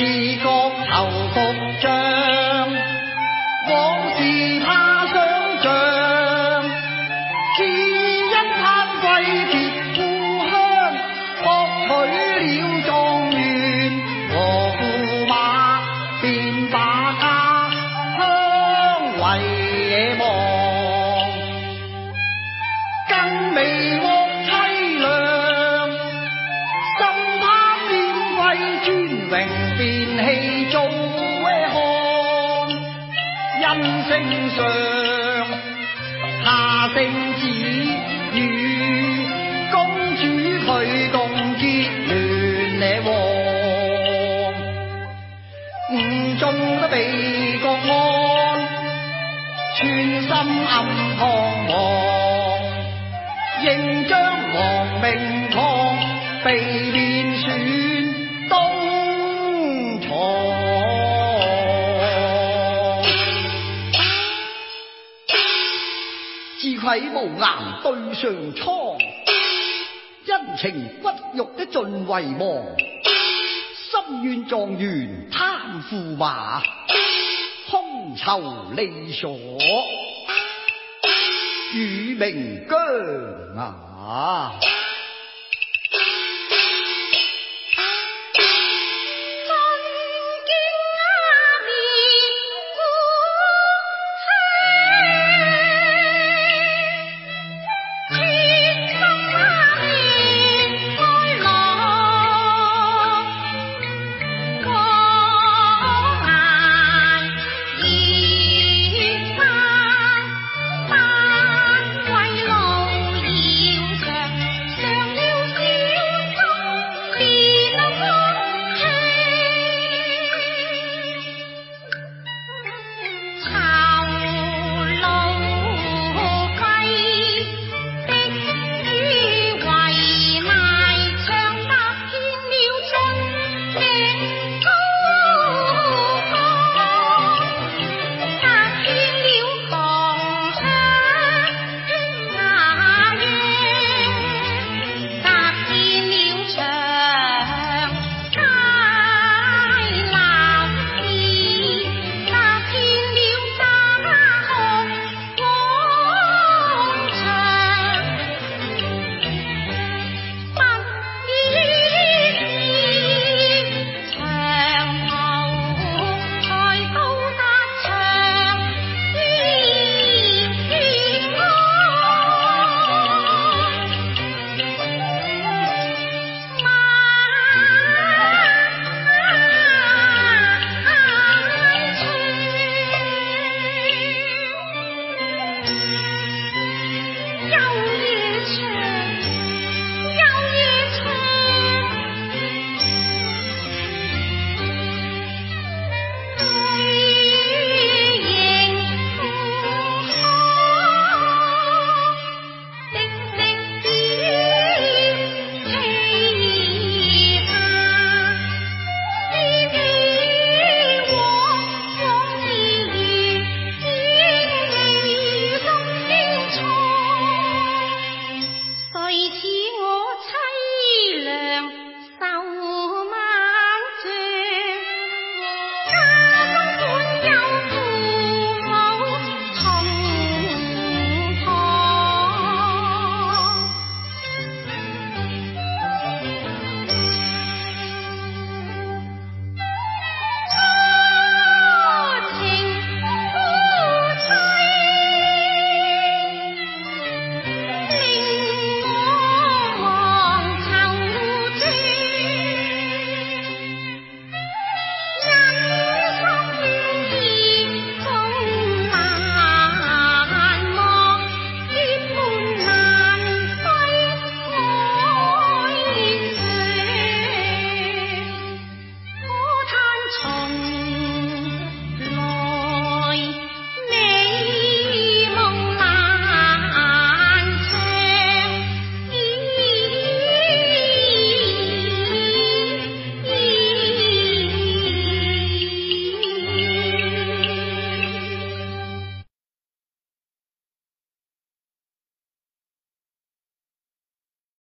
自觉头服将，往事怕想象，只因贪贵别故乡，博取了状元和驸马，便把上下圣旨，与公主佢共结联呢王。五众都被国安，寸心暗彷徨。应将王命抗被愧无颜对上苍，恩情骨肉的尽遗忘。心愿状元贪驸马，空愁利所。与名疆啊！